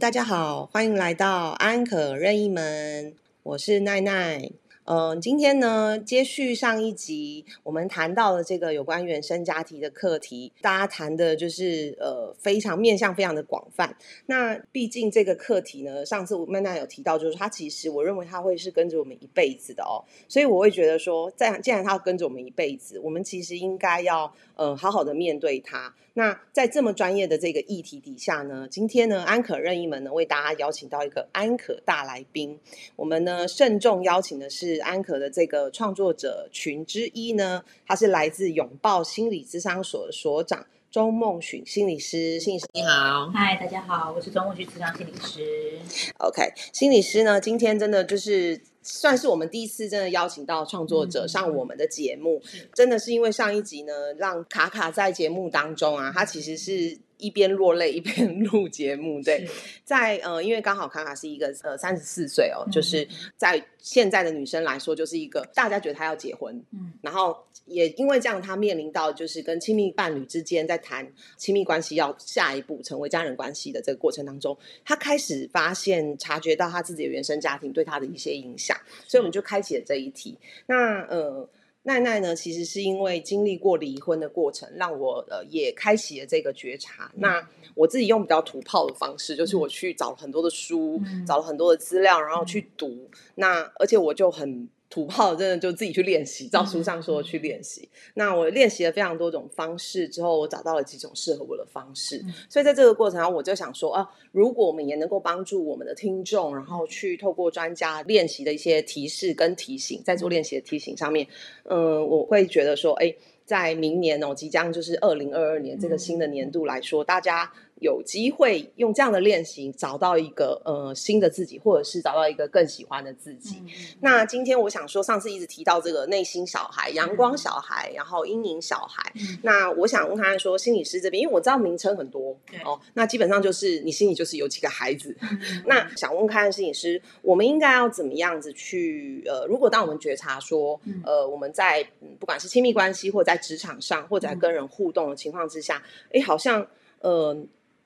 大家好，欢迎来到安可任意门，我是奈奈。嗯，今天呢，接续上一集，我们谈到了这个有关原生家庭的课题，大家谈的就是呃非常面向非常的广泛。那毕竟这个课题呢，上次我曼娜有提到，就是它其实我认为它会是跟着我们一辈子的哦，所以我会觉得说，在既然它要跟着我们一辈子，我们其实应该要呃好好的面对它。那在这么专业的这个议题底下呢，今天呢，安可任意门呢为大家邀请到一个安可大来宾，我们呢慎重邀请的是安可的这个创作者群之一呢，他是来自拥抱心理咨商所的所长周梦寻心理师，心理师你好，嗨，大家好，我是周梦寻咨商心理师。OK，心理师呢，今天真的就是算是我们第一次真的邀请到创作者上我们的节目，真的是因为上一集呢，让卡卡在节目当中啊，他其实是。一边落泪一边录节目，对，在呃，因为刚好卡卡是一个呃三十四岁哦，就是在现在的女生来说，就是一个大家觉得她要结婚，嗯，然后也因为这样，她面临到就是跟亲密伴侣之间在谈亲密关系要下一步成为家人关系的这个过程当中，她开始发现察觉到她自己的原生家庭对她的一些影响，所以我们就开启了这一题。那呃。奈奈呢，其实是因为经历过离婚的过程，让我呃也开启了这个觉察。那我自己用比较土炮的方式，就是我去找了很多的书，找了很多的资料，然后去读。那而且我就很。土炮真的就自己去练习，照书上说去练习。那我练习了非常多种方式之后，我找到了几种适合我的方式。所以在这个过程中，我就想说啊，如果我们也能够帮助我们的听众，然后去透过专家练习的一些提示跟提醒，在做练习的提醒上面，嗯，我会觉得说，哎，在明年哦，即将就是二零二二年这个新的年度来说，大家。有机会用这样的练习找到一个呃新的自己，或者是找到一个更喜欢的自己。那今天我想说，上次一直提到这个内心小孩、阳光小孩，然后阴影小孩。那我想问他说，心理师这边，因为我知道名称很多哦，那基本上就是你心里就是有几个孩子。那想问看心理师，我们应该要怎么样子去呃，如果当我们觉察说呃，我们在不管是亲密关系，或者在职场上，或者在跟人互动的情况之下，哎，好像呃。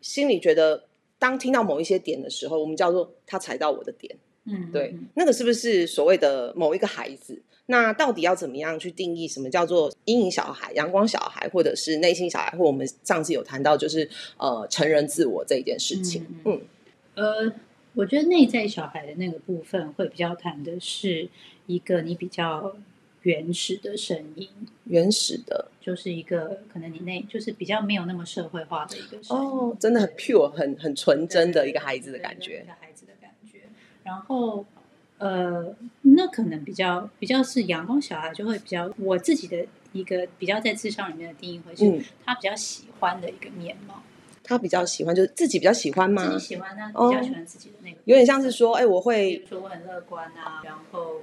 心里觉得，当听到某一些点的时候，我们叫做他踩到我的点，嗯，对，那个是不是所谓的某一个孩子？那到底要怎么样去定义什么叫做阴影小孩、阳光小孩，或者是内心小孩？或我们上次有谈到，就是呃，成人自我这一件事情。嗯，呃，我觉得内在小孩的那个部分会比较谈的是一个你比较。原始的声音，原始的，就是一个可能你那就是比较没有那么社会化的一个声音，哦，真的很 pure，很很纯真的一个孩子的感觉，一个孩子的感觉。然后，呃，那可能比较比较是阳光小孩，就会比较我自己的一个比较在智商里面的定义，会是他比较喜欢的一个面貌。他比较喜欢，就是自己比较喜欢吗？自己喜欢，那比较喜欢自己的那个，有点像是说，哎，我会说我很乐观啊，然后。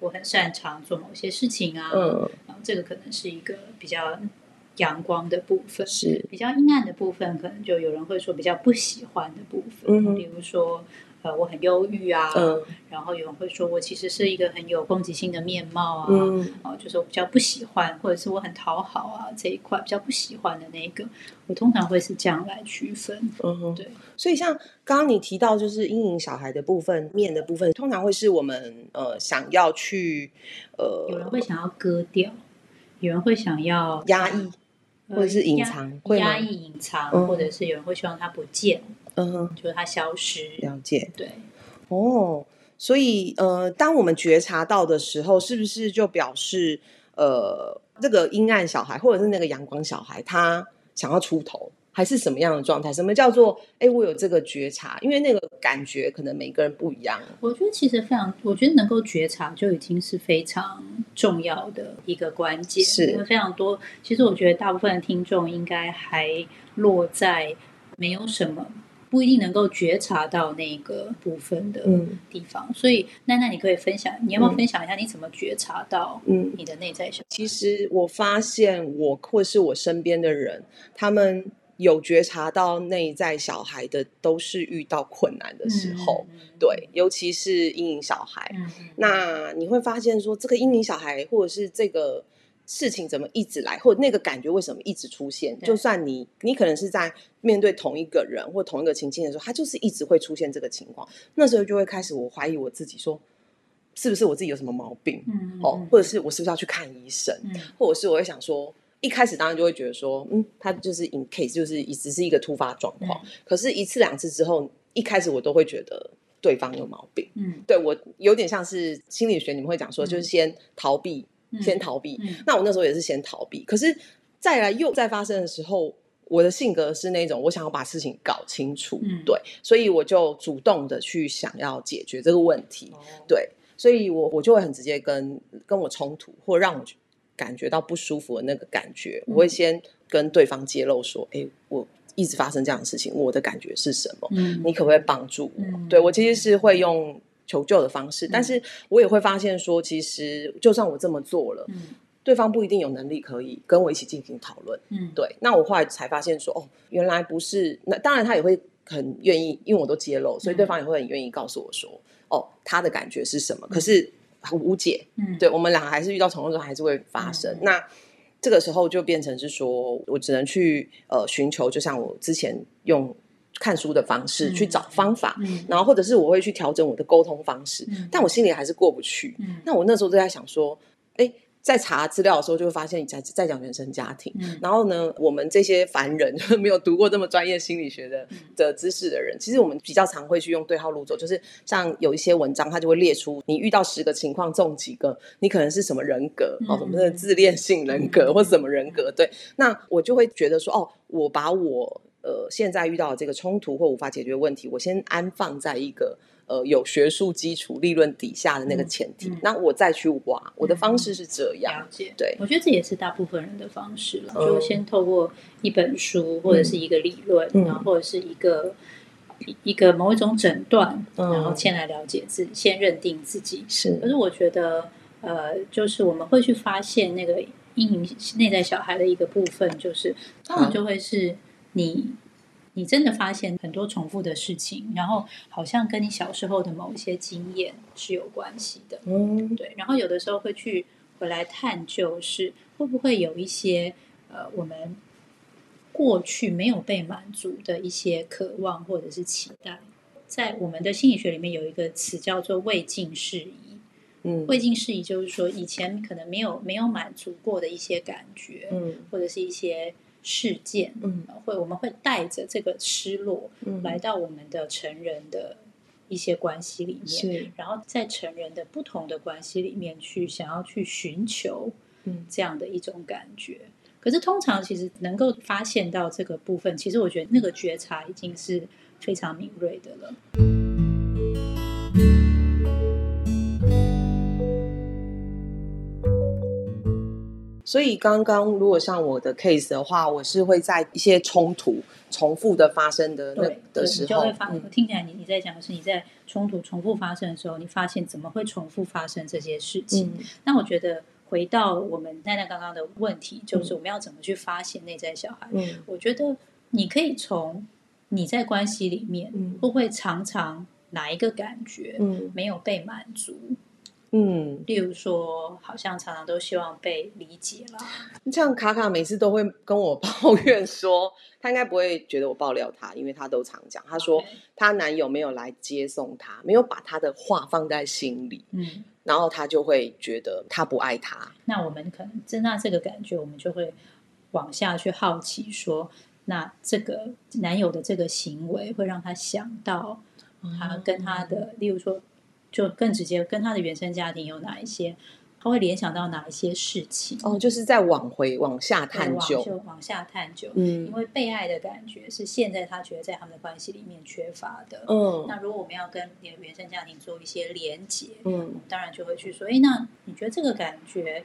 我很擅长做某些事情啊，嗯，然后这个可能是一个比较阳光的部分，是。比较阴暗的部分，可能就有人会说比较不喜欢的部分，嗯，比如说。呃，我很忧郁啊，然后有人会说我其实是一个很有攻击性的面貌啊，哦，就是我比较不喜欢，或者是我很讨好啊这一块比较不喜欢的那个，我通常会是这样来区分。嗯，对。所以像刚刚你提到就是阴影小孩的部分面的部分，通常会是我们呃想要去呃，有人会想要割掉，有人会想要压抑，或者是隐藏，会压抑隐藏，或者是有人会希望它不见。嗯哼，就是它消失。了解，对，哦，所以呃，当我们觉察到的时候，是不是就表示呃，这个阴暗小孩或者是那个阳光小孩，他想要出头，还是什么样的状态？什么叫做哎，我有这个觉察？因为那个感觉可能每个人不一样。我觉得其实非常，我觉得能够觉察就已经是非常重要的一个关键。是，因为非常多，其实我觉得大部分的听众应该还落在没有什么。不一定能够觉察到那个部分的地方，所以奈奈，你可以分享，你要不要分享一下你怎么觉察到嗯你的内在小孩？其实我发现我或是我身边的人，他们有觉察到内在小孩的，都是遇到困难的时候，对，尤其是阴影小孩。那你会发现说，这个阴影小孩或者是这个事情怎么一直来，或那个感觉为什么一直出现？就算你你可能是在面对同一个人或同一个情境的时候，他就是一直会出现这个情况。那时候就会开始我怀疑我自己，说是不是我自己有什么毛病？嗯，哦，或者是我是不是要去看医生？嗯，或者是我会想说，一开始当然就会觉得说，嗯，他就是 in case，就是只是一个突发状况。可是，一次两次之后，一开始我都会觉得对方有毛病。嗯，对我有点像是心理学，你们会讲说，就是先逃避。先逃避，那我那时候也是先逃避。可是再来又再发生的时候，我的性格是那种我想要把事情搞清楚，对，所以我就主动的去想要解决这个问题，对，所以我我就会很直接跟跟我冲突或让我感觉到不舒服的那个感觉，我会先跟对方揭露说，哎，我一直发生这样的事情，我的感觉是什么？嗯，你可不可以帮助我？对我其实是会用。求救的方式，但是我也会发现说，其实就算我这么做了，嗯对方不一定有能力可以跟我一起进行讨论。嗯，对。那我后来才发现说，哦，原来不是。那当然，他也会很愿意，因为我都揭露，所以对方也会很愿意告诉我说，哦，他的感觉是什么。可是很无解。嗯，对我们两个还是遇到冲突的时候，还是会发生。那这个时候就变成是说，我只能去呃寻求，就像我之前用。看书的方式去找方法，然后或者是我会去调整我的沟通方式，但我心里还是过不去。那我那时候就在想说，哎。在查资料的时候，就会发现你在在讲原生家庭。然后呢，我们这些凡人 没有读过这么专业心理学的的知识的人，其实我们比较常会去用对号入座，就是像有一些文章，它就会列出你遇到十个情况中几个，你可能是什么人格哦，什么的自恋性人格或什么人格。对，那我就会觉得说，哦，我把我呃现在遇到的这个冲突或无法解决问题，我先安放在一个。呃，有学术基础、理论底下的那个前提，那我再去挖，我的方式是这样。了解，对，我觉得这也是大部分人的方式了，就先透过一本书或者是一个理论，然后或者是一个一个某一种诊断，然后先来了解自己，先认定自己是。可是我觉得，呃，就是我们会去发现那个阴影内在小孩的一个部分，就是他们就会是你。你真的发现很多重复的事情，然后好像跟你小时候的某一些经验是有关系的。嗯，对。然后有的时候会去回来探究，是会不会有一些呃，我们过去没有被满足的一些渴望或者是期待。在我们的心理学里面有一个词叫做未尽事宜。嗯，未尽事宜就是说以前可能没有没有满足过的一些感觉，嗯，或者是一些。事件，嗯，会我们会带着这个失落，嗯，来到我们的成人的一些关系里面，然后在成人的不同的关系里面去想要去寻求，嗯，这样的一种感觉。可是通常其实能够发现到这个部分，其实我觉得那个觉察已经是非常敏锐的了。所以刚刚如果像我的 case 的话，我是会在一些冲突重复的发生的那的时候，就会发。听起来你你在讲的是你在冲突重复发生的时候，你发现怎么会重复发生这些事情？那我觉得回到我们奈奈刚刚的问题，就是我们要怎么去发现内在小孩？嗯，我觉得你可以从你在关系里面会不会常常哪一个感觉没有被满足？嗯，例如说，好像常常都希望被理解了。像卡卡每次都会跟我抱怨说，她应该不会觉得我爆料她，因为她都常讲，她说她男友没有来接送她，没有把她的话放在心里，嗯，然后她就会觉得他不爱她。那我们可能真那这个感觉，我们就会往下去好奇说，那这个男友的这个行为会让她想到他跟他的，例如说。就更直接跟他的原生家庭有哪一些，他会联想到哪一些事情？哦，就是在往回往下探究，往下探究。嗯，因为被爱的感觉是现在他觉得在他们的关系里面缺乏的。嗯，那如果我们要跟你的原生家庭做一些连接，嗯，当然就会去说，哎，那你觉得这个感觉？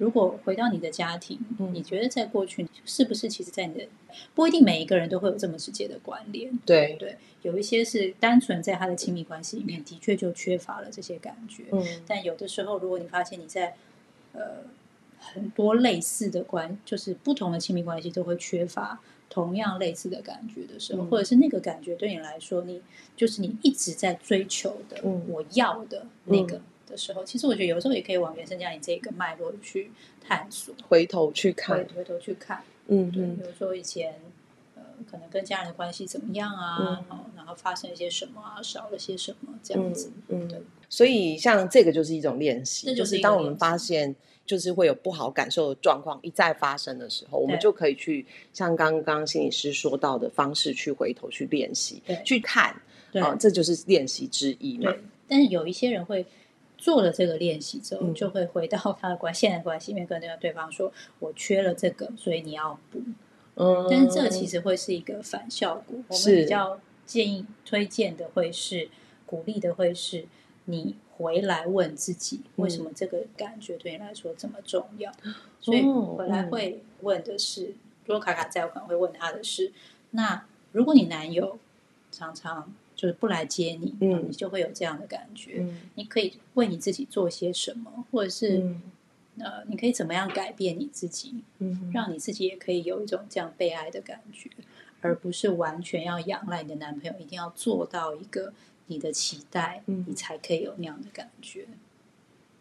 如果回到你的家庭，你觉得在过去是不是其实，在你的不一定每一个人都会有这么直接的关联？对对，有一些是单纯在他的亲密关系里面的确就缺乏了这些感觉。嗯，但有的时候，如果你发现你在呃很多类似的关，就是不同的亲密关系都会缺乏同样类似的感觉的时候，或者是那个感觉对你来说，你就是你一直在追求的，我要的那个。的时候，其实我觉得有时候也可以往原生家庭这个脉络去探索，回头去看，回头去看，嗯嗯，比如说以前呃，可能跟家人的关系怎么样啊，然后发生一些什么啊，少了些什么这样子，嗯，对。所以像这个就是一种练习，就是当我们发现。就是会有不好感受的状况一再发生的时候，我们就可以去像刚刚心理师说到的方式去回头去练习，去看，啊，这就是练习之一嘛。但是有一些人会做了这个练习之后，就会回到他的关现在关系里面，跟那个对方说：“我缺了这个，所以你要补。”嗯，但是这其实会是一个反效果。我们比较建议推荐的会是鼓励的会是你。回来问自己，为什么这个感觉对你来说这么重要？所以回来会问的是，如果卡卡在，我可能会问他的是：那如果你男友常常就是不来接你，嗯，你就会有这样的感觉。嗯你可以为你自己做些什么，或者是呃，你可以怎么样改变你自己，嗯，让你自己也可以有一种这样被爱的感觉，而不是完全要仰赖你的男朋友，一定要做到一个。你的期待，嗯你才可以有那样的感觉。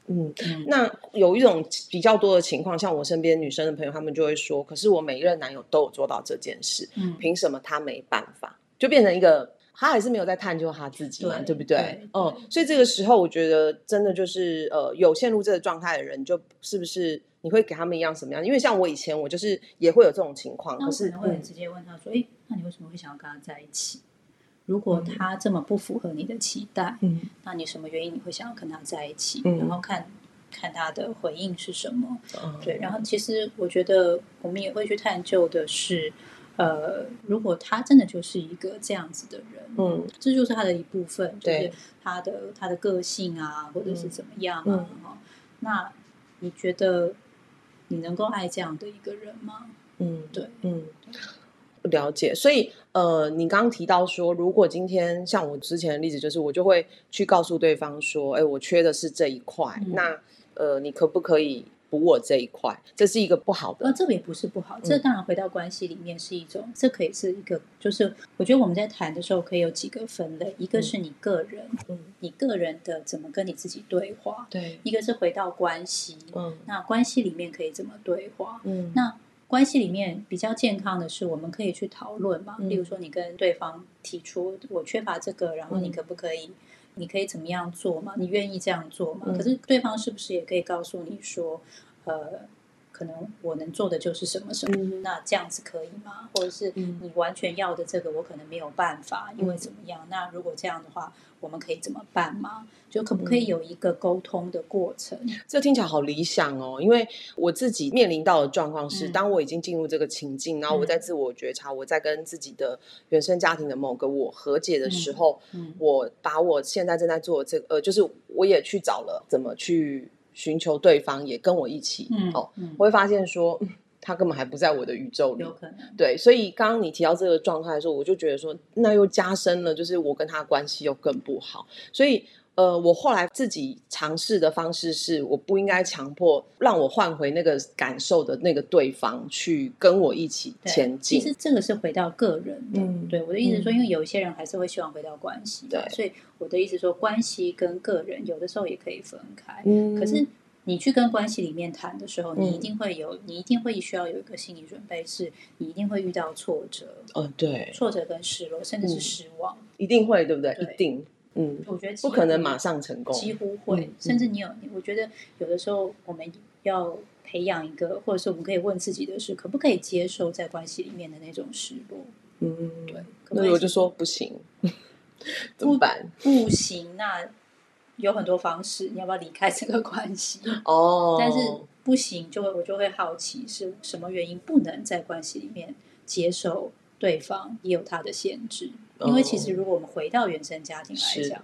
嗯，那有一种比较多的情况，像我身边女生的朋友，他们就会说：“可是我每一任男友都有做到这件事，嗯凭什么他没办法？”就变成一个他还是没有在探究他自己嘛，对不对？嗯，所以这个时候，我觉得真的就是呃，有陷入这个状态的人，就是不是你会给他们一样什么样？因为像我以前，我就是也会有这种情况，可是会直接问他说：“哎，那你为什么会想要跟他在一起？”如果他这么不符合你的期待，嗯，那你什么原因你会想要跟他在一起？然后看看他的回应是什么？对，然后其实我觉得我们也会去探究的是，呃，如果他真的就是一个这样子的人，嗯，这就是他的一部分，就是他的他的个性啊，或者是怎么样啊？哈，那你觉得你能够爱这样的一个人吗？嗯，对，嗯。了解，所以呃，你刚刚提到说，如果今天像我之前的例子，就是我就会去告诉对方说，哎，我缺的是这一块，那呃，你可不可以补我这一块？这是一个不好的，呃，这也不是不好，这当然回到关系里面是一种，这可以是一个，就是我觉得我们在谈的时候可以有几个分类，一个是你个人，嗯，你个人的怎么跟你自己对话，对，一个是回到关系，嗯，那关系里面可以怎么对话，嗯，那。关系里面比较健康的是，我们可以去讨论嘛。例如说，你跟对方提出我缺乏这个，然后你可不可以？你可以怎么样做吗？你愿意这样做吗？可是对方是不是也可以告诉你说，呃，可能我能做的就是什么什么？那这样子可以吗？或者是你完全要的这个，我可能没有办法，因为怎么样？那如果这样的话。我们可以怎么办吗？就可不可以有一个沟通的过程？这听起来好理想哦，因为我自己面临到的状况是，当我已经进入这个情境，然后我在自我觉察，我在跟自己的原生家庭的某个我和解的时候，我把我现在正在做这个，呃，就是我也去找了怎么去寻求对方，也跟我一起哦，我会发现说。他根本还不在我的宇宙里，有可能对，所以刚刚你提到这个状态的时候，我就觉得说，那又加深了，就是我跟他关系又更不好。所以，呃，我后来自己尝试的方式是，我不应该强迫让我换回那个感受的那个对方去跟我一起前进。其实这个是回到个人的，对我的意思说，因为有一些人还是会希望回到关系，对，所以我的意思说，关系跟个人有的时候也可以分开，嗯，可是。你去跟关系里面谈的时候，你一定会有，你一定会需要有一个心理准备，是你一定会遇到挫折。嗯，对，挫折跟失落，甚至是失望，一定会，对不对？一定，嗯，我觉得不可能马上成功，几乎会，甚至你有，我觉得有的时候我们要培养一个，或者是我们可以问自己的是，可不可以接受在关系里面的那种失落？嗯，对。那我就说不行，怎么办？不行，那。有很多方式，你要不要离开这个关系？哦，但是不行，就会我就会好奇是什么原因不能在关系里面接受对方也有他的限制？因为其实如果我们回到原生家庭来讲，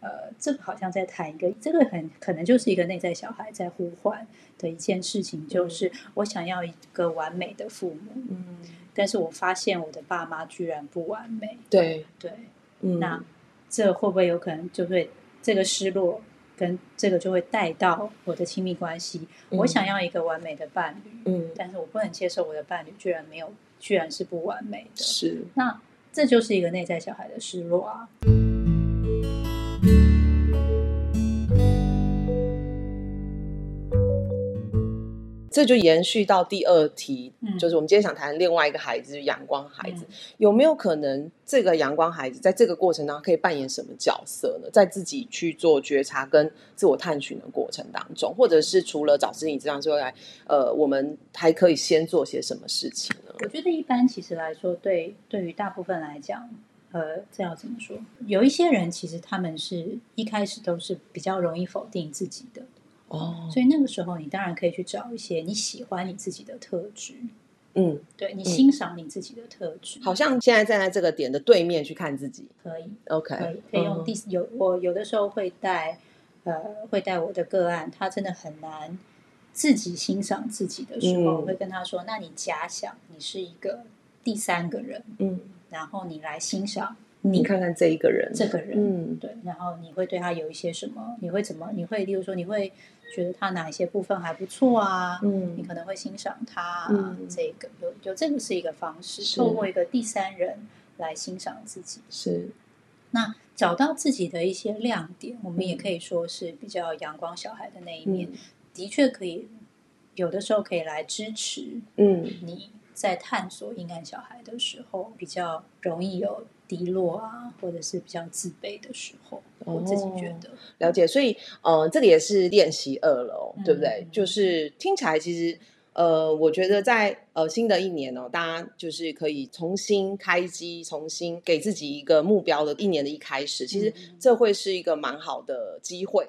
呃，这个好像在谈一个，这个很可能就是一个内在小孩在呼唤的一件事情，就是我想要一个完美的父母，嗯，但是我发现我的爸妈居然不完美，对。对，那这会不会有可能就会？这个失落跟这个就会带到我的亲密关系。我想要一个完美的伴侣，嗯，但是我不能接受我的伴侣居然没有，居然是不完美的。是，那这就是一个内在小孩的失落啊。这就延续到第二题，就是我们今天想谈另外一个孩子，阳光孩子，有没有可能这个阳光孩子在这个过程当中可以扮演什么角色呢？在自己去做觉察跟自我探寻的过程当中，或者是除了找心理这样之外，呃，我们还可以先做些什么事情呢？我觉得一般其实来说，对对于大部分来讲，呃，这要怎么说？有一些人其实他们是一开始都是比较容易否定自己的。哦，所以那个时候你当然可以去找一些你喜欢你自己的特质，嗯，对你欣赏你自己的特质。好像现在站在这个点的对面去看自己，可以，OK，可以，可以用第有我有的时候会带呃会带我的个案，他真的很难自己欣赏自己的时候，会跟他说：“那你假想你是一个第三个人，嗯，然后你来欣赏。”你看看这一个人，这个人，嗯，对，然后你会对他有一些什么？你会怎么？你会，例如说，你会觉得他哪一些部分还不错啊？嗯，你可能会欣赏他啊，这个有有这个是一个方式，透过一个第三人来欣赏自己。是，那找到自己的一些亮点，我们也可以说是比较阳光小孩的那一面，的确可以有的时候可以来支持。嗯，你在探索阴暗小孩的时候，比较容易有。低落啊，或者是比较自卑的时候，我自己觉得了解。所以，呃，这个也是练习二楼，对不对？就是听起来，其实，呃，我觉得在呃新的一年哦，大家就是可以重新开机，重新给自己一个目标的一年的一开始，其实这会是一个蛮好的机会。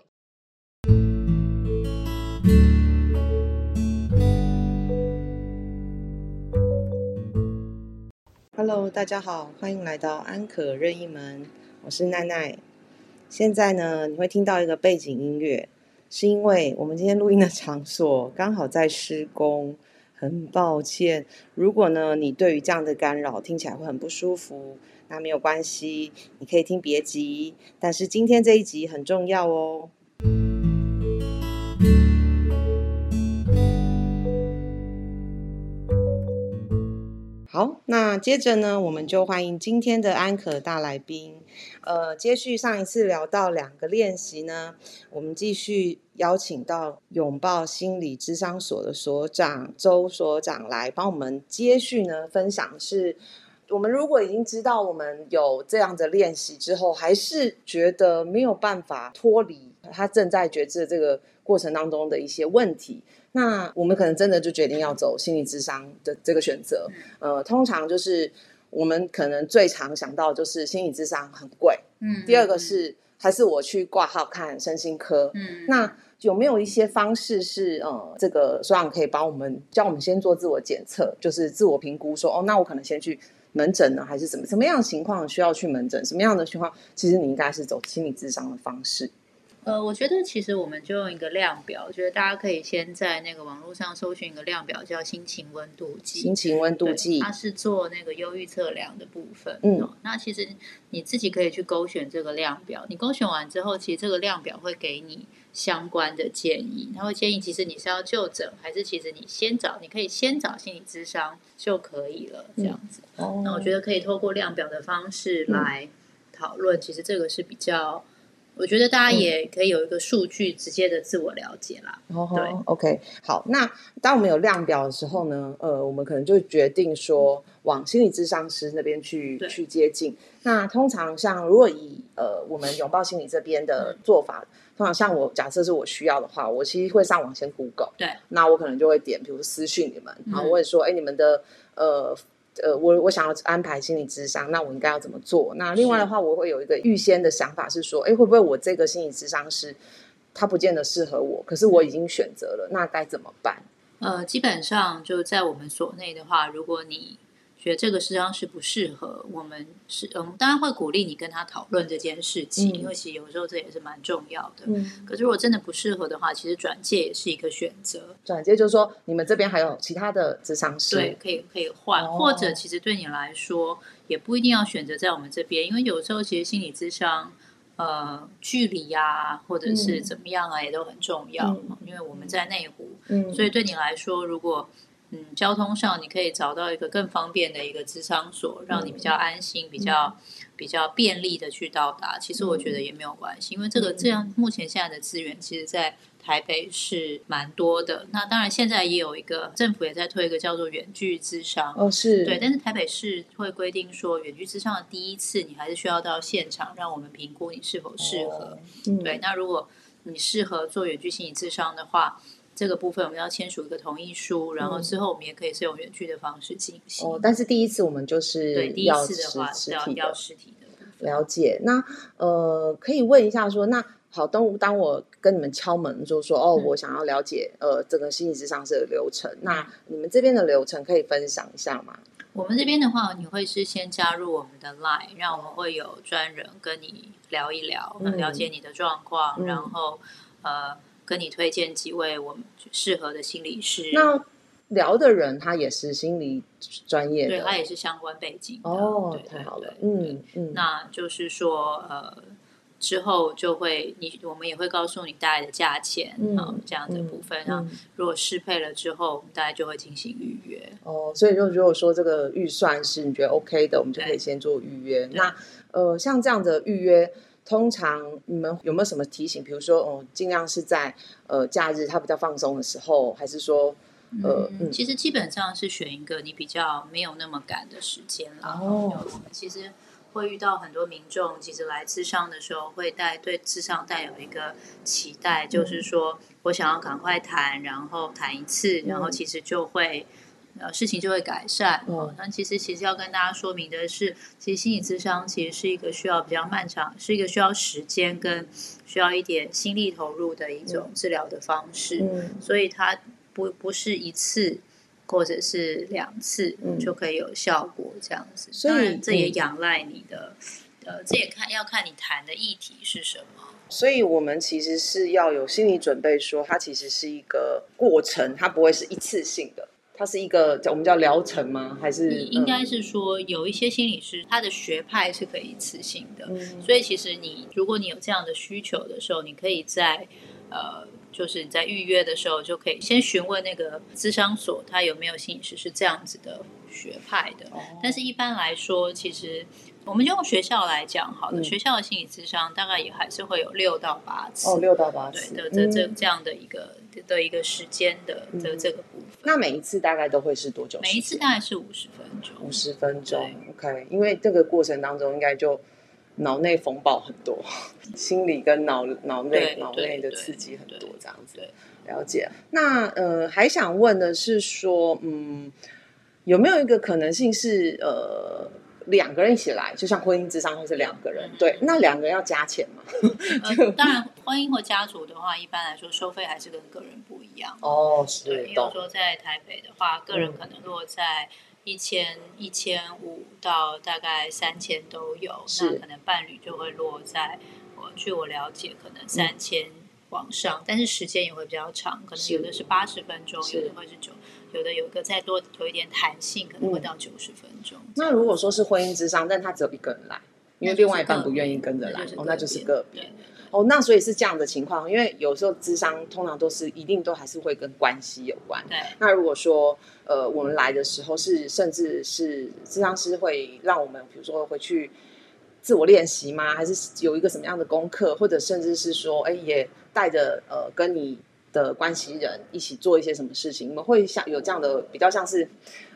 Hello，大家好，欢迎来到安可任意门，我是奈奈。现在呢，你会听到一个背景音乐，是因为我们今天录音的场所 刚好在施工，很抱歉。如果呢，你对于这样的干扰听起来会很不舒服，那没有关系，你可以听别集。但是今天这一集很重要哦。好，那接着呢，我们就欢迎今天的安可大来宾。呃，接续上一次聊到两个练习呢，我们继续邀请到拥抱心理智商所的所长周所长来帮我们接续呢分享。是我们如果已经知道我们有这样的练习之后，还是觉得没有办法脱离他正在觉知的这个过程当中的一些问题。那我们可能真的就决定要走心理智商的这个选择，呃，通常就是我们可能最常想到就是心理智商很贵，嗯，第二个是还是我去挂号看身心科，嗯，那有没有一些方式是呃，这个所长可以帮我们教我们先做自我检测，就是自我评估，说哦，那我可能先去门诊呢，还是怎么什么样的情况需要去门诊，什么样的情况其实你应该是走心理智商的方式。呃，我觉得其实我们就用一个量表，我觉得大家可以先在那个网络上搜寻一个量表，叫心情温度计。心情温度计，它是做那个忧郁测量的部分。嗯，那其实你自己可以去勾选这个量表，你勾选完之后，其实这个量表会给你相关的建议。他会建议，其实你是要就诊，还是其实你先找，你可以先找心理咨商就可以了，这样子。哦，那我觉得可以透过量表的方式来讨论，其实这个是比较。我觉得大家也可以有一个数据直接的自我了解啦。对，OK，好。那当我们有量表的时候呢，呃，我们可能就决定说往心理智商师那边去去接近。那通常像如果以呃我们拥抱心理这边的做法，通常像我假设是我需要的话，我其实会上网先 Google。对，那我可能就会点，比如私讯你们，然后问说，哎，你们的呃。呃，我我想要安排心理智商，那我应该要怎么做？那另外的话，我会有一个预先的想法，是说，哎，会不会我这个心理智商师他不见得适合我，可是我已经选择了，那该怎么办？呃，基本上就在我们所内的话，如果你。觉得这个实际上是不适合我们，是嗯，当然会鼓励你跟他讨论这件事情，因为其实有时候这也是蛮重要的。嗯，可是如果真的不适合的话，其实转介也是一个选择。转介就是说，你们这边还有其他的智商师，对，可以可以换，或者其实对你来说也不一定要选择在我们这边，因为有时候其实心理智商，呃，距离呀，或者是怎么样啊，也都很重要。因为我们在内湖，嗯，所以对你来说，如果嗯，交通上你可以找到一个更方便的一个智商所，让你比较安心、比较比较便利的去到达。其实我觉得也没有关系，因为这个这样目前现在的资源，其实在台北是蛮多的。那当然现在也有一个政府也在推一个叫做远距智商哦，是对，但是台北市会规定说，远距智商的第一次你还是需要到现场，让我们评估你是否适合。对，那如果你适合做远距心理智商的话。这个部分我们要签署一个同意书，然后之后我们也可以是用远距的方式进行。哦，但是第一次我们就是对第一次的话要要实体的。了解。那呃，可以问一下说，那好，当当我跟你们敲门，就说哦，我想要了解呃这个心理智商的流程，那你们这边的流程可以分享一下吗？我们这边的话，你会是先加入我们的 Line，让我们会有专人跟你聊一聊，了解你的状况，然后呃。跟你推荐几位我们适合的心理师。那聊的人他也是心理专业的，对他也是相关背景。哦，太好了，嗯嗯。那就是说，呃，之后就会你我们也会告诉你大概的价钱啊，这样的部分。然后如果适配了之后，我们大概就会进行预约。哦，所以就如果说这个预算是你觉得 OK 的，我们就可以先做预约。那呃，像这样的预约。通常你们有没有什么提醒？比如说，哦，尽量是在呃假日他比较放松的时候，还是说，呃，嗯其实基本上是选一个你比较没有那么赶的时间啦。哦，其实会遇到很多民众，其实来智商的时候会带对智商带有一个期待，就是说我想要赶快谈，然后谈一次，然后其实就会。呃，事情就会改善。哦，那其实其实要跟大家说明的是，其实心理咨商其实是一个需要比较漫长，是一个需要时间跟需要一点心力投入的一种治疗的方式。嗯，所以它不不是一次或者是两次就可以有效果这样子。所以这也仰赖你的，呃，这也看要看你谈的议题是什么。所以我们其实是要有心理准备，说它其实是一个过程，它不会是一次性的。它是一个叫我们叫疗程吗？还是应该是说有一些心理师他的学派是可以一次性的，所以其实你如果你有这样的需求的时候，你可以在呃，就是你在预约的时候就可以先询问那个咨商所，他有没有心理师是这样子的学派的。但是一般来说，其实我们就用学校来讲，好了学校的心理咨商大概也还是会有六到八次。哦，六到八次。的这这这样的一个。的一个时间的的这个部分，那每一次大概都会是多久？每一次大概是五十分钟。五十分钟，OK。因为这个过程当中，应该就脑内风暴很多，心理跟脑脑内脑内的刺激很多，这样子。了解。那呃，还想问的是说，嗯，有没有一个可能性是呃？两个人一起来，就像婚姻之上，会是两个人，对，那两个人要加钱吗？当然，婚姻或家族的话，一般来说收费还是跟个人不一样。哦，是。对，比如说在台北的话，个人可能落在一千一千五到大概三千都有，那可能伴侣就会落在，我据我了解，可能三千往上，但是时间也会比较长，可能有的是八十分钟，有的会是九。有的有一个再多有一点弹性，可能会到九十分钟。那如果说是婚姻之上，但他只有一个人来，因为另外一半不愿意跟着来，哦，那就是个别。哦，那所以是这样的情况，因为有时候智商通常都是一定都还是会跟关系有关。对。那如果说呃我们来的时候是甚至是智商师会让我们比如说回去自我练习吗？还是有一个什么样的功课，或者甚至是说哎也带着呃跟你。的关系人一起做一些什么事情，你们会像有这样的比较像是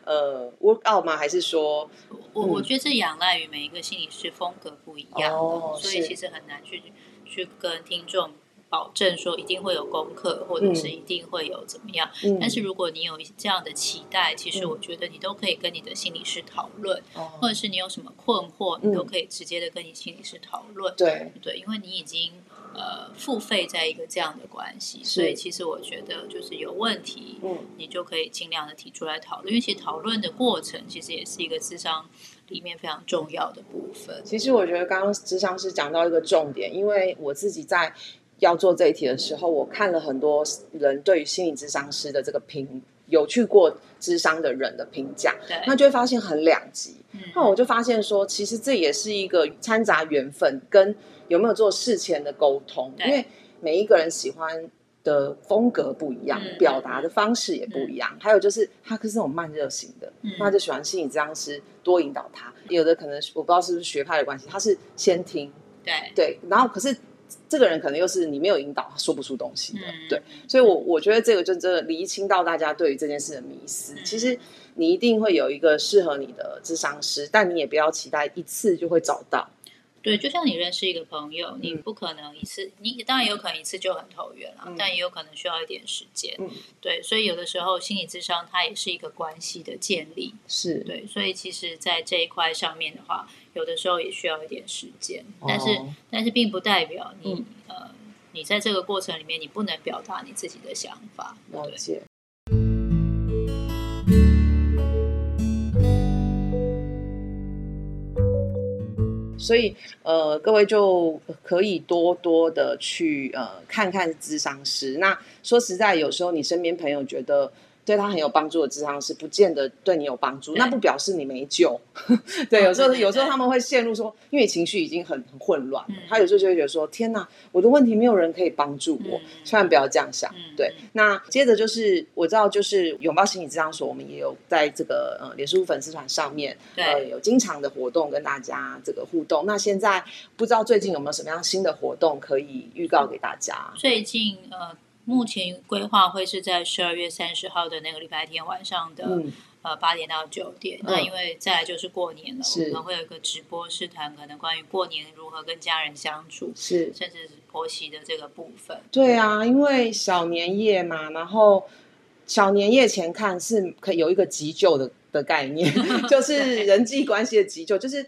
呃 work out 吗？还是说，我我觉得这仰赖于每一个心理师风格不一样，所以其实很难去去跟听众保证说一定会有功课，或者是一定会有怎么样。但是如果你有这样的期待，其实我觉得你都可以跟你的心理师讨论，或者是你有什么困惑，你都可以直接的跟你心理师讨论。对对，因为你已经。呃，付费在一个这样的关系，所以其实我觉得就是有问题，嗯，你就可以尽量的提出来讨论，因为其实讨论的过程其实也是一个智商里面非常重要的部分。其实我觉得刚刚智商是讲到一个重点，因为我自己在要做这一题的时候，我看了很多人对于心理智商师的这个评，有去过智商的人的评价，对，那就会发现很两极。嗯那我就发现说，其实这也是一个掺杂缘分跟。有没有做事前的沟通？因为每一个人喜欢的风格不一样，表达的方式也不一样。还有就是他可是那种慢热型的，他就喜欢心理治疗师多引导他。有的可能我不知道是不是学派的关系，他是先听，对对，然后可是这个人可能又是你没有引导，说不出东西的。对，所以我我觉得这个就真的厘清到大家对于这件事的迷思。其实你一定会有一个适合你的智商师，但你也不要期待一次就会找到。对，就像你认识一个朋友，你不可能一次，你当然有可能一次就很投缘了，但也有可能需要一点时间。对，所以有的时候心理智商它也是一个关系的建立。是对，所以其实，在这一块上面的话，有的时候也需要一点时间，但是但是并不代表你呃，你在这个过程里面你不能表达你自己的想法。了解。所以，呃，各位就可以多多的去呃看看智商师。那说实在，有时候你身边朋友觉得。对他很有帮助的智商是不见得对你有帮助，那不表示你没救。对，有时候有时候他们会陷入说，因为情绪已经很很混乱，他有时候就会觉得说，天哪，我的问题没有人可以帮助我，千万不要这样想。对，那接着就是我知道，就是拥抱心理智商所，我们也有在这个呃脸书粉丝团上面，呃有经常的活动跟大家这个互动。那现在不知道最近有没有什么样新的活动可以预告给大家？最近呃。目前规划会是在十二月三十号的那个礼拜天晚上的呃八点到九点。那因为再来就是过年了，我们会有一个直播试谈，可能关于过年如何跟家人相处，是甚至是婆媳的这个部分。对啊，因为小年夜嘛，然后小年夜前看是可以有一个急救的的概念，就是人际关系的急救，就是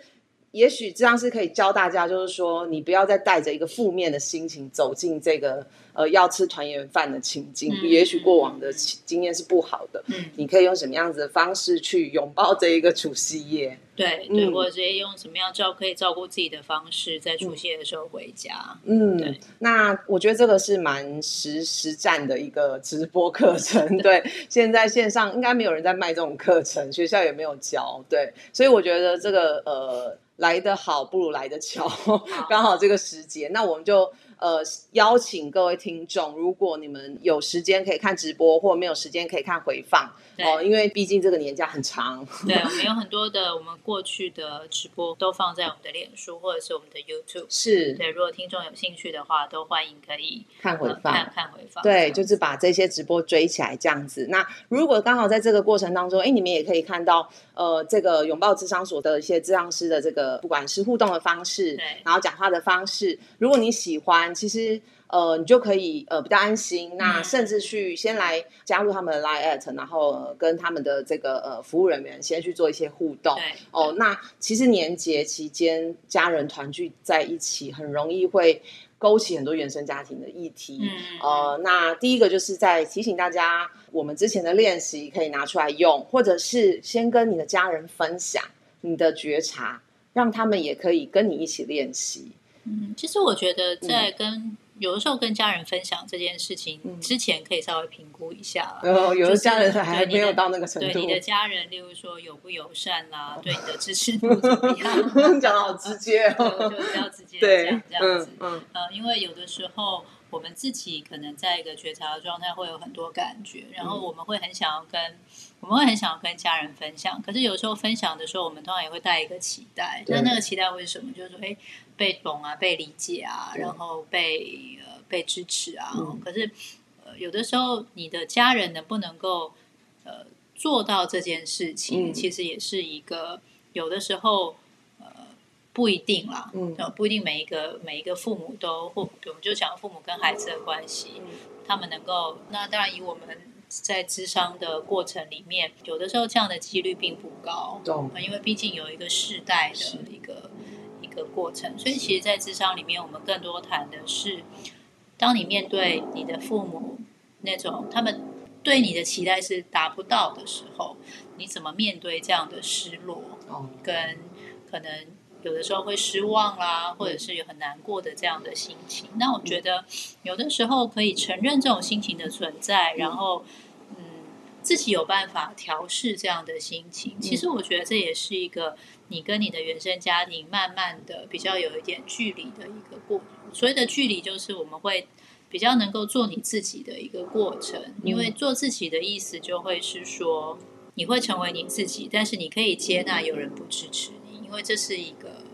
也许这样是可以教大家，就是说你不要再带着一个负面的心情走进这个。呃，要吃团圆饭的情境，也许过往的经验是不好的。嗯，你可以用什么样子的方式去拥抱这一个除夕夜？对对，或者直接用什么样照可以照顾自己的方式，在除夕夜的时候回家。嗯，对。那我觉得这个是蛮实实战的一个直播课程。对，现在线上应该没有人在卖这种课程，学校也没有教。对，所以我觉得这个呃来得好不如来得巧，刚好这个时节，那我们就。呃，邀请各位听众，如果你们有时间可以看直播，或没有时间可以看回放。哦，因为毕竟这个年假很长。对，我们有很多的我们过去的直播都放在我们的脸书或者是我们的 YouTube。是对，如果听众有兴趣的话，都欢迎可以看回放，看看回放。对，就是把这些直播追起来这样子。那如果刚好在这个过程当中，哎，你们也可以看到呃，这个拥抱智商所的一些智商师的这个不管是互动的方式，对，然后讲话的方式，如果你喜欢，其实。呃，你就可以呃比较安心，那甚至去先来加入他们的 Line at，然后跟他们的这个呃服务人员先去做一些互动。哦，那其实年节期间家人团聚在一起，很容易会勾起很多原生家庭的议题。嗯，呃，那第一个就是在提醒大家，我们之前的练习可以拿出来用，或者是先跟你的家人分享你的觉察，让他们也可以跟你一起练习。嗯，其实我觉得在跟有的时候跟家人分享这件事情之前，可以稍微评估一下。哦，有的家人还没有到那个程度。对你的家人，例如说友不友善啦，对你的支持度怎么样？讲的好直接哦，就比较直接讲这样子。嗯，呃，因为有的时候我们自己可能在一个觉察的状态，会有很多感觉，然后我们会很想要跟我们会很想要跟家人分享。可是有时候分享的时候，我们通常也会带一个期待。那那个期待会是什么？就是说，哎。被懂啊，被理解啊，然后被呃被支持啊。可是呃有的时候，你的家人能不能够呃做到这件事情，其实也是一个有的时候呃不一定啦。嗯，不一定每一个每一个父母都或我们就讲父母跟孩子的关系，他们能够那当然以我们在智商的过程里面，有的时候这样的几率并不高。因为毕竟有一个世代的一个。一个过程，所以其实，在智商里面，我们更多谈的是，当你面对你的父母那种他们对你的期待是达不到的时候，你怎么面对这样的失落？哦，跟可能有的时候会失望啦，或者是有很难过的这样的心情。那我觉得，有的时候可以承认这种心情的存在，然后嗯，自己有办法调试这样的心情。其实，我觉得这也是一个。你跟你的原生家庭慢慢的比较有一点距离的一个过，所谓的距离就是我们会比较能够做你自己的一个过程，因为做自己的意思就会是说，你会成为你自己，但是你可以接纳有人不支持你，因为这是一个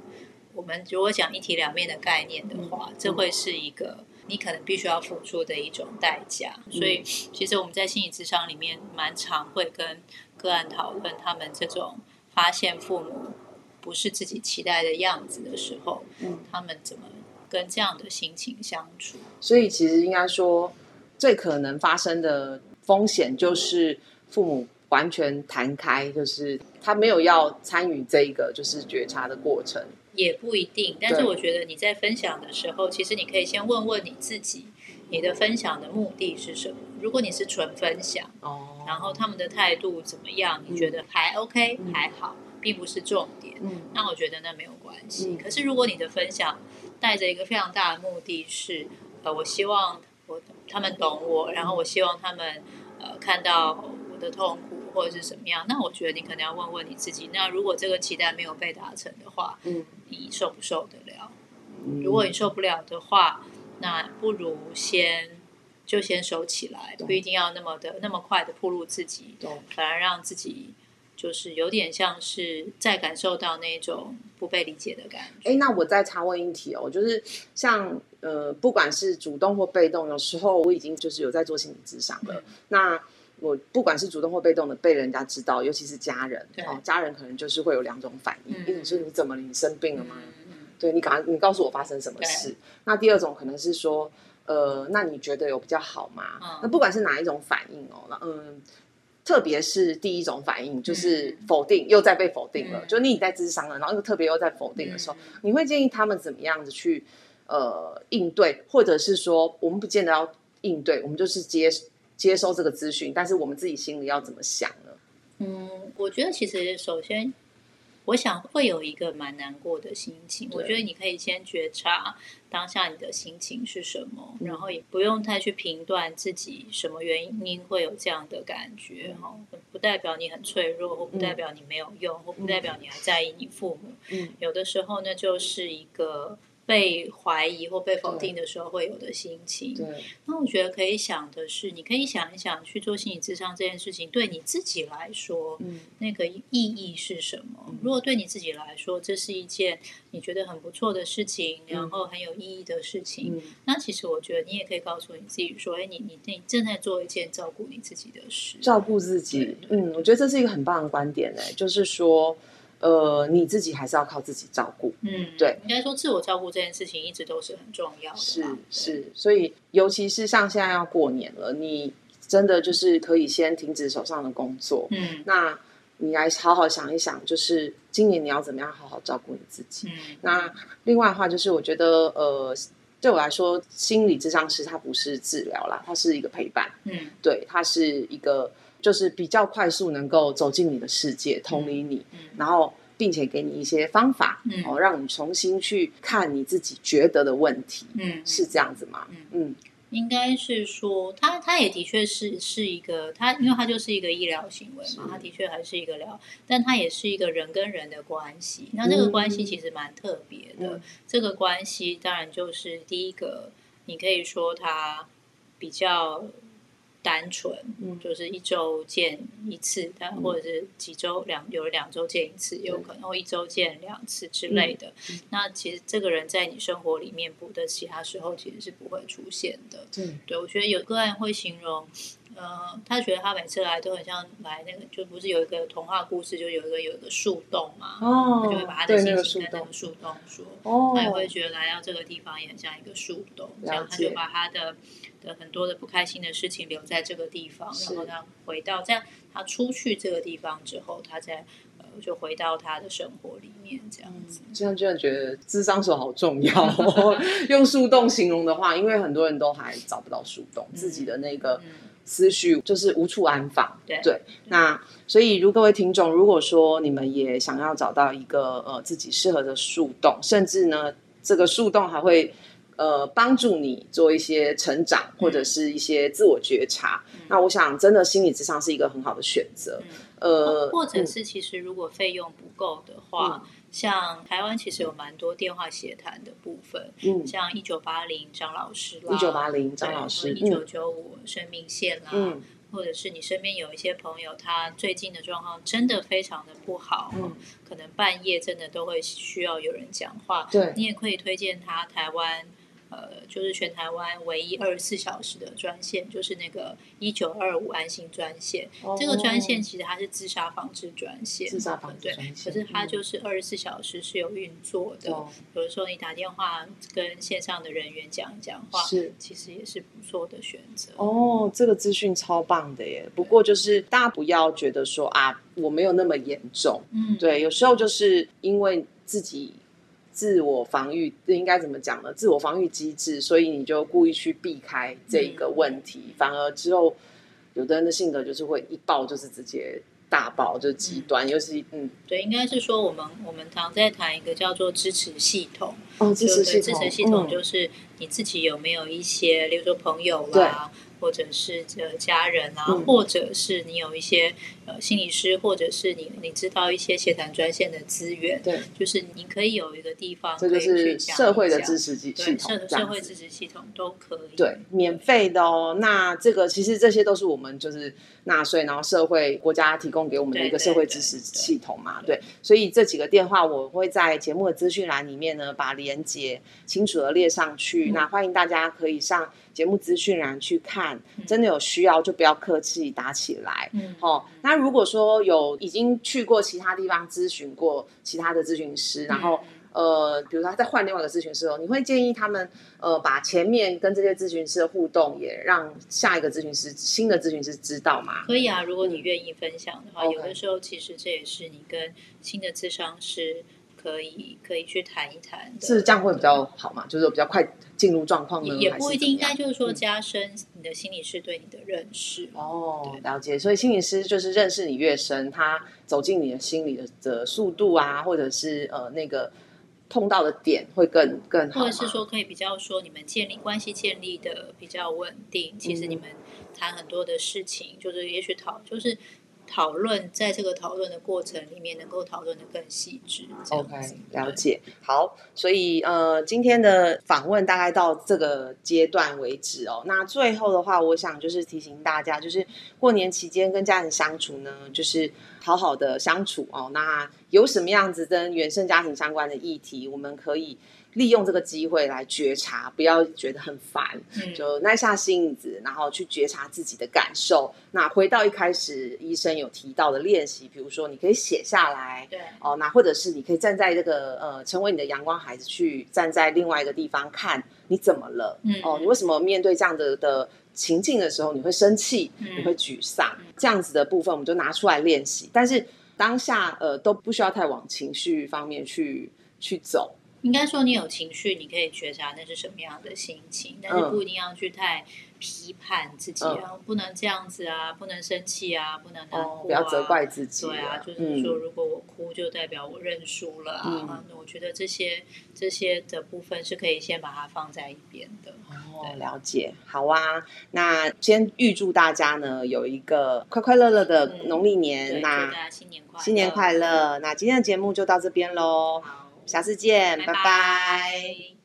我们如果讲一体两面的概念的话，这会是一个你可能必须要付出的一种代价。所以，其实我们在心理智商里面蛮常会跟个案讨论，他们这种发现父母不是自己期待的样子的时候，嗯，他们怎么？跟这样的心情相处，所以其实应该说，最可能发生的风险就是父母完全弹开，就是他没有要参与这一个就是觉察的过程，也不一定。但是我觉得你在分享的时候，其实你可以先问问你自己，你的分享的目的是什么？如果你是纯分享，哦，然后他们的态度怎么样？你觉得还 OK 还好，并不是重点。嗯，那我觉得那没有关系。可是如果你的分享，带着一个非常大的目的是，呃，我希望我他们懂我，然后我希望他们呃看到我的痛苦或者是什么样。那我觉得你可能要问问你自己，那如果这个期待没有被达成的话，嗯，你受不受得了？如果你受不了的话，那不如先就先收起来，不一定要那么的那么快的暴露自己，反而让自己。就是有点像是在感受到那种不被理解的感觉。哎，那我再插问一题哦，就是像呃，不管是主动或被动，有时候我已经就是有在做心理智商了。那我不管是主动或被动的被人家知道，尤其是家人，哦，家人可能就是会有两种反应：，一种是你怎么了你生病了吗？对你赶你告诉我发生什么事。那第二种可能是说，呃，那你觉得有比较好吗？那不管是哪一种反应哦，那嗯。特别是第一种反应就是否定，又在被否定了。就你在智商了，然后又特别又在否定的时候，你会建议他们怎么样子去呃应对，或者是说我们不见得要应对，我们就是接接收这个资讯，但是我们自己心里要怎么想呢？嗯，我觉得其实首先。我想会有一个蛮难过的心情。我觉得你可以先觉察当下你的心情是什么，然后也不用太去评断自己什么原因会有这样的感觉哈，不代表你很脆弱，或不代表你没有用，或不代表你还在意你父母。嗯，有的时候呢就是一个。被怀疑或被否定的时候会有的心情。对，那我觉得可以想的是，你可以想一想，去做心理智商这件事情，对你自己来说，嗯，那个意义是什么？如果对你自己来说，这是一件你觉得很不错的事情，然后很有意义的事情，那其实我觉得你也可以告诉你自己说，哎，你你你正在做一件照顾你自己的事，照顾自己。嗯，我觉得这是一个很棒的观点，哎，就是说。呃，你自己还是要靠自己照顾。嗯，对，应该说自我照顾这件事情一直都是很重要的。是是，所以尤其是像现在要过年了，你真的就是可以先停止手上的工作。嗯，那你来好好想一想，就是今年你要怎么样好好照顾你自己。嗯，那另外的话，就是我觉得呃，对我来说，心理智商师它不是治疗啦，它是一个陪伴。嗯，对，它是一个。就是比较快速能够走进你的世界，同理你，然后并且给你一些方法，哦，让你重新去看你自己觉得的问题，嗯，是这样子吗？嗯，应该是说，他他也的确是是一个，他因为他就是一个医疗行为嘛，他的确还是一个疗，但他也是一个人跟人的关系，那这个关系其实蛮特别的，这个关系当然就是第一个，你可以说他比较。单纯，就是一周见一次，但或者是几周两有两周见一次，有可能会一周见两次之类的。那其实这个人在你生活里面不的其他时候其实是不会出现的。对，我觉得有个案会形容。呃，他觉得他每次来都很像来那个，就不是有一个童话故事，就有一个有一个树洞嘛，哦，他就会把他的心情在那个树洞说，哦，他也会觉得来到这个地方也很像一个树洞，这样他就把他的的很多的不开心的事情留在这个地方，然后他回到这样，他出去这个地方之后，他再呃就回到他的生活里面这样子。这样居然觉得智商手好重要，用树洞形容的话，因为很多人都还找不到树洞，自己的那个。思绪就是无处安放，对，那所以如各位听众，如果说你们也想要找到一个呃自己适合的树洞，甚至呢这个树洞还会呃帮助你做一些成长或者是一些自我觉察。那我想，真的心理智商是一个很好的选择。呃，或者是其实如果费用不够的话，像台湾其实有蛮多电话协谈的部分，嗯，像一九八零张老师啦，一九八零张老师，一九九五生命线啦，嗯，或者是你身边有一些朋友，他最近的状况真的非常的不好，嗯，可能半夜真的都会需要有人讲话，对，你也可以推荐他台湾。呃，就是全台湾唯一二十四小时的专线，就是那个一九二五安心专线。这个专线其实它是自杀防治专线，自杀防治专线。可是它就是二十四小时是有运作的。有的时候你打电话跟线上的人员讲讲话，是其实也是不错的选择。哦，这个资讯超棒的耶！不过就是大家不要觉得说啊，我没有那么严重。嗯，对，有时候就是因为自己。自我防御这应该怎么讲呢？自我防御机制，所以你就故意去避开这个问题，反而之后有的人的性格就是会一爆就是直接大爆，就极端，尤其嗯，对，应该是说我们我们常在谈一个叫做支持系统，哦，支持系统，支持系统就是你自己有没有一些，例如说朋友啦。或者是这家人啊，或者是你有一些呃心理师，或者是你你知道一些协谈专线的资源，对，就是你可以有一个地方，这就是社会的支持系系统，社社会支持系统都可以，对，免费的哦。那这个其实这些都是我们就是纳税，然后社会国家提供给我们的一个社会支持系统嘛，对。所以这几个电话我会在节目的资讯栏里面呢，把连接清楚的列上去，那欢迎大家可以上。节目资讯栏去看，真的有需要就不要客气打起来。嗯，哦，那如果说有已经去过其他地方咨询过其他的咨询师，然后呃，比如说他在换另外一个咨询师哦，你会建议他们呃把前面跟这些咨询师的互动也让下一个咨询师新的咨询师知道吗？可以啊，如果你愿意分享的话，有的时候其实这也是你跟新的咨商师。可以可以去谈一谈，是这样会比较好嘛？就是比较快进入状况呢？也不一定，应该就是说加深你的心理师对你的认识。哦，了解。所以心理师就是认识你越深，他走进你的心理的的速度啊，或者是呃那个碰到的点会更更好，或者是说可以比较说你们建立关系建立的比较稳定。其实你们谈很多的事情，就是也许讨就是。讨论在这个讨论的过程里面，能够讨论的更细致。OK，了解。好，所以呃，今天的访问大概到这个阶段为止哦。那最后的话，我想就是提醒大家，就是过年期间跟家人相处呢，就是好好的相处哦。那有什么样子跟原生家庭相关的议题，我们可以。利用这个机会来觉察，不要觉得很烦，就耐下性子，然后去觉察自己的感受。那回到一开始医生有提到的练习，比如说你可以写下来，对哦，那或者是你可以站在这个呃，成为你的阳光孩子，去站在另外一个地方看你怎么了，哦，你为什么面对这样的的情境的时候你会生气，你会沮丧，这样子的部分我们就拿出来练习。但是当下呃都不需要太往情绪方面去去走。应该说，你有情绪，你可以觉察那是什么样的心情，但是不一定要去太批判自己啊，不能这样子啊，不能生气啊，不能难过啊，不要责怪自己。对啊，就是说，如果我哭，就代表我认输了啊。我觉得这些这些的部分是可以先把它放在一边的。哦，了解，好啊。那先预祝大家呢有一个快快乐乐的农历年。那新年快新年快乐。那今天的节目就到这边喽。下次见，拜拜。